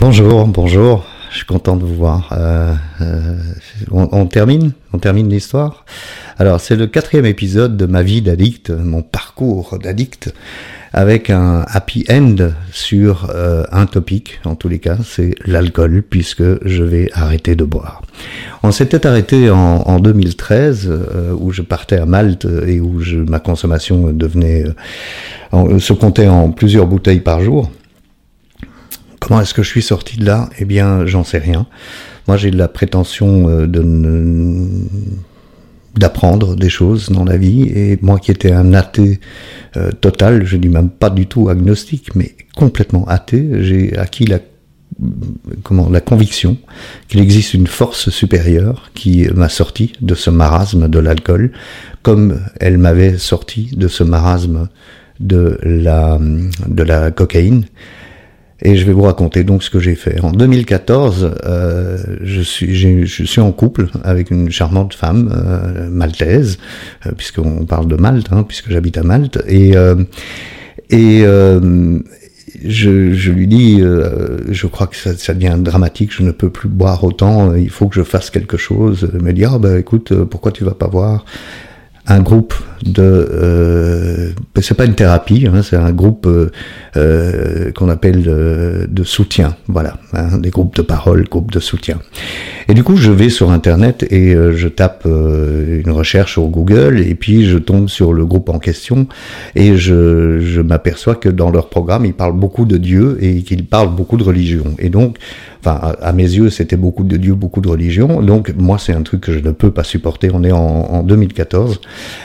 Bonjour, bonjour. Je suis content de vous voir. Euh, euh, on, on termine, on termine l'histoire. Alors c'est le quatrième épisode de ma vie d'addict, mon parcours d'addict, avec un happy end sur euh, un topic. En tous les cas, c'est l'alcool, puisque je vais arrêter de boire. On s'était arrêté en, en 2013, euh, où je partais à Malte et où je, ma consommation devenait euh, se comptait en plusieurs bouteilles par jour. Comment est-ce que je suis sorti de là? Eh bien, j'en sais rien. Moi, j'ai la prétention euh, d'apprendre des choses dans la vie et moi qui étais un athée euh, total, je dis même pas du tout agnostique, mais complètement athée, j'ai acquis la conviction qu'il existe une force supérieure qui m'a sorti de ce marasme de l'alcool, comme elle m'avait sorti de ce marasme de la cocaïne. Et je vais vous raconter donc ce que j'ai fait. En 2014, euh, je, suis, je suis en couple avec une charmante femme euh, maltaise, euh, puisqu'on parle de Malte, hein, puisque j'habite à Malte. Et, euh, et euh, je, je lui dis, euh, je crois que ça, ça devient dramatique, je ne peux plus boire autant, il faut que je fasse quelque chose. Elle me dit, ah bah écoute, pourquoi tu vas pas voir? Un groupe de euh, c'est pas une thérapie hein, c'est un groupe euh, euh, qu'on appelle euh, de soutien voilà hein, des groupes de parole groupes de soutien. Et du coup je vais sur internet et euh, je tape une recherche sur Google et puis je tombe sur le groupe en question et je, je m'aperçois que dans leur programme ils parlent beaucoup de Dieu et qu'ils parlent beaucoup de religion. Et donc enfin à, mes yeux c'était beaucoup de Dieu beaucoup de religion. Donc moi c'est un truc que je ne peux pas supporter. On est en 2014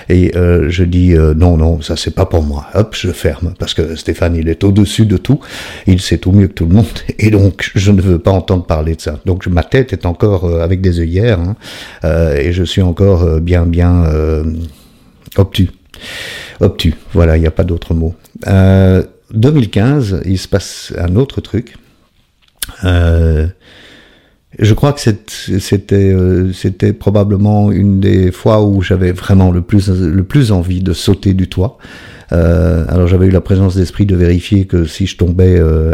et euh, je dis euh, non non ça c'est pas pour moi. Hop je ferme. Parce que Stéphane il est au dessus de tout. Il sait tout mieux que tout le monde. Et donc je ne veux pas entendre parler de ça. Donc ma tête est encore euh, avec des œillères hein, et je suis encore bien bien obtus. Obtus. Voilà il n'y a pas d'autre mot. Euh, 2015 il se passe un autre truc je crois que c'était euh, c'était probablement une des fois où j'avais vraiment le plus le plus envie de sauter du toit. Euh, alors j'avais eu la présence d'esprit de vérifier que si je tombais euh,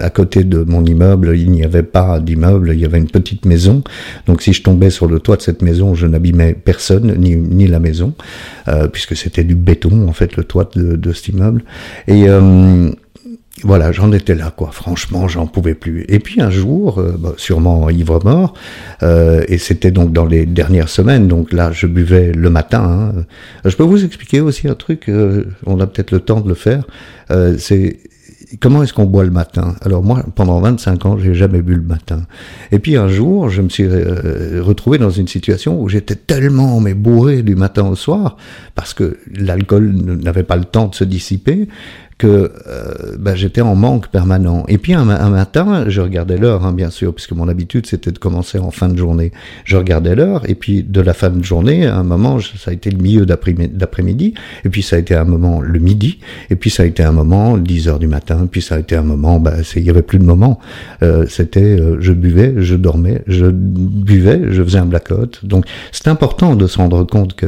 à côté de mon immeuble, il n'y avait pas d'immeuble, il y avait une petite maison. Donc si je tombais sur le toit de cette maison, je n'abîmais personne ni ni la maison, euh, puisque c'était du béton en fait le toit de, de cet immeuble. Et euh, voilà, j'en étais là, quoi. Franchement, j'en pouvais plus. Et puis un jour, euh, bah, sûrement ivre mort, euh, et c'était donc dans les dernières semaines, donc là, je buvais le matin. hein. Je peux vous expliquer aussi un truc, euh, on a peut-être le temps de le faire, euh, c'est comment est-ce qu'on boit le matin? Alors moi, pendant 25 ans, j'ai jamais bu le matin. Et puis un jour, je me suis euh, retrouvé dans une situation où j'étais tellement mais bourré du matin au soir, parce que l'alcool n'avait pas le temps de se dissiper, que euh, bah, j'étais en manque permanent. Et puis un, ma- un matin, je regardais l'heure, hein, bien sûr, puisque mon habitude c'était de commencer en fin de journée. Je regardais l'heure, et puis de la fin de journée, à un moment, ça a été le milieu d'après- d'après-midi, et puis ça a été un moment le midi, et puis ça a été un moment 10 heures du matin, puis ça a été un moment, bah, il y avait plus de moment. Euh, c'était, euh, je buvais, je dormais, je buvais, je faisais un blackout. Donc c'est important de se rendre compte que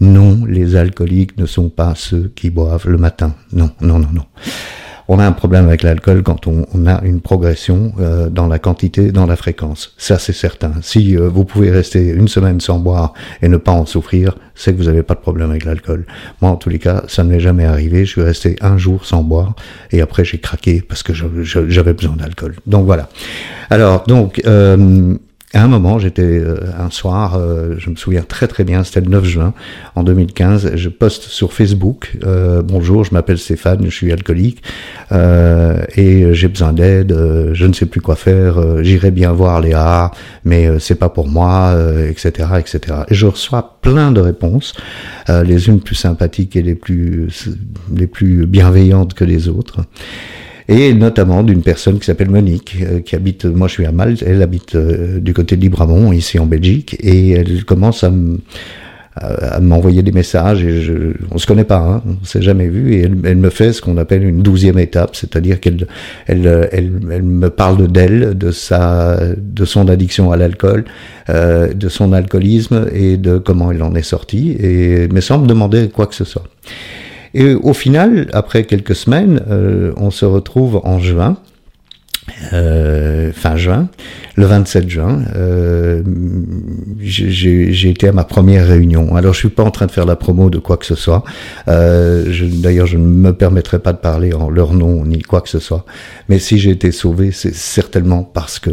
non, les alcooliques ne sont pas ceux qui boivent le matin. Non, non, non, On a un problème avec l'alcool quand on, a une progression euh, dans la quantité, dans la fréquence. Ça, c'est certain. Si euh, vous pouvez rester une semaine sans boire et ne pas en souffrir, c'est que vous n'avez pas de problème avec l'alcool. Moi, en tous les cas, ça ne m'est jamais arrivé. Je suis resté un jour sans boire et après j'ai craqué parce que j'avais besoin d'alcool. Donc voilà. Alors, donc, euh, à un moment, j'étais euh, un soir, euh, je me souviens très très bien, c'était le 9 juin en 2015, je poste sur Facebook, euh, bonjour, je m'appelle Stéphane, je suis alcoolique euh, et j'ai besoin d'aide, euh, je ne sais plus quoi faire, euh, j'irai bien voir Léa, mais c'est pas pour moi, etc., etc. Et je reçois plein de réponses, les unes plus sympathiques et les plus les plus bienveillantes que les autres et notamment d'une personne qui s'appelle Monique, euh, qui habite, moi je suis à Malte, elle habite euh, du côté de Libramont, ici en Belgique, et elle commence à à m'envoyer des messages et je, on se connaît pas, hein, on s'est jamais vu. Et elle, me fait ce qu'on appelle une douzième étape, c'est-à-dire qu'elle elle, elle, elle me parle d'elle, de sa, de son addiction à l'alcool, euh, de son alcoolisme et de comment elle en est sortie. Et mais sans me demander quoi que ce soit. Et au final, après quelques semaines, euh, on se retrouve en juin euh, fin juin, le 27 juin, euh, j'ai été à ma première réunion. Alors je suis pas en train de faire la promo de quoi que ce soit. Euh, D'ailleurs, je ne me permettrai pas de parler en leur nom ni quoi que ce soit. Mais si j'ai été sauvé, c'est certainement parce que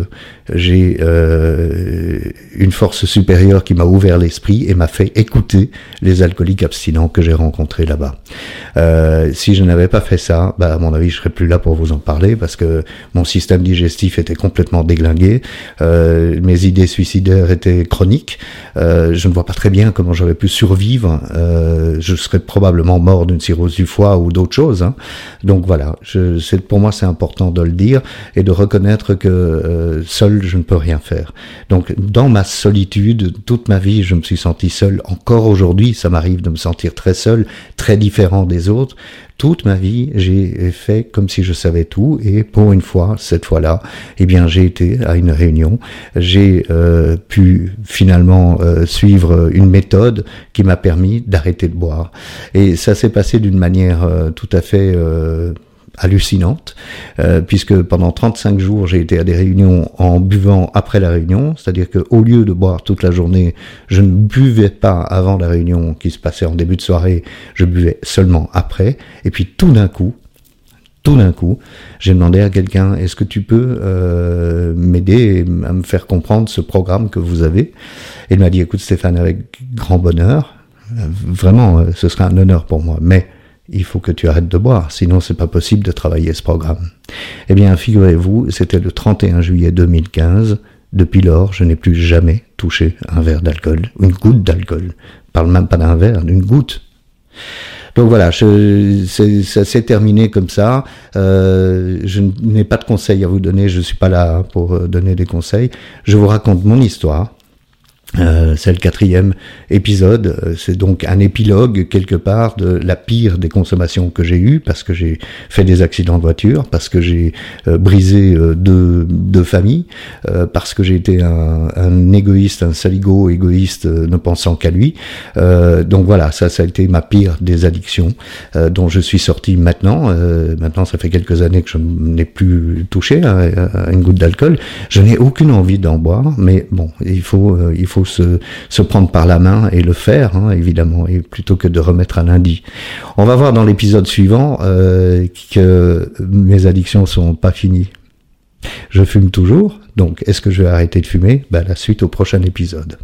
j'ai une force supérieure qui m'a ouvert l'esprit et m'a fait écouter les alcooliques abstinents que j'ai rencontrés là-bas. Si je n'avais pas fait ça, bah, à mon avis, je serais plus là pour vous en parler parce que mon système digestif était complètement déglingué, euh, mes idées suicidaires étaient chroniques. Euh, je ne vois pas très bien comment j'aurais pu survivre. Euh, je serais probablement mort d'une cirrhose du foie ou d'autres choses. Hein. Donc voilà, je, pour moi c'est important de le dire et de reconnaître que seul je ne peux rien faire. Donc dans ma solitude, toute ma vie, je me suis senti seul. Encore aujourd'hui, ça m'arrive de me sentir très seul, très différent des autres. Toute ma vie, j'ai fait comme si je savais tout et pour une fois, cette fois-là, eh bien, j'ai été à une réunion. J'ai euh, pu finalement euh, suivre une méthode qui m'a permis d'arrêter de boire. Et ça s'est passé d'une manière euh, tout à fait hallucinante, euh, puisque pendant 35 jours, j'ai été à des réunions en buvant après la réunion, c'est-à-dire qu'au lieu de boire toute la journée, je ne buvais pas avant la réunion qui se passait en début de soirée, je buvais seulement après, et puis tout d'un coup, tout d'un coup, j'ai demandé à quelqu'un, est-ce que tu peux euh, m'aider à me faire comprendre ce programme que vous avez? Il m'a dit, écoute Stéphane, avec grand bonheur, vraiment, euh, ce serait un honneur pour moi, mais il faut que tu arrêtes de boire, sinon c'est pas possible de travailler ce programme. Eh bien, figurez-vous, c'était le 31 juillet 2015. Depuis lors, je n'ai plus jamais touché un verre d'alcool, une goutte d'alcool. parle même pas d'un verre, d'une goutte. Donc voilà, je, ça s'est terminé comme ça. Euh, je n'ai pas de conseils à vous donner, je suis pas là pour euh, donner des conseils. Je vous raconte mon histoire. Euh, c'est le quatrième épisode. Euh, c'est donc un épilogue quelque part de la pire des consommations que j'ai eues parce que j'ai fait des accidents de voiture, parce que j'ai euh, brisé deux, deux, familles, parce que j'ai été un, un, égoïste, un saligo égoïste ne pensant qu'à lui. donc voilà, ça, ça a été ma pire des addictions dont je suis sorti maintenant. maintenant, ça fait quelques années que je n'ai plus touché à, une goutte d'alcool. Je n'ai aucune envie d'en boire, mais bon, il faut, il faut se, se, prendre par la main et le faire, hein, évidemment, et plutôt que de remettre un lundi. On va voir dans l'épisode suivant euh, que mes addictions sont pas finies. Je fume toujours, donc est-ce que je vais arrêter de fumer? Ben, La suite au prochain épisode.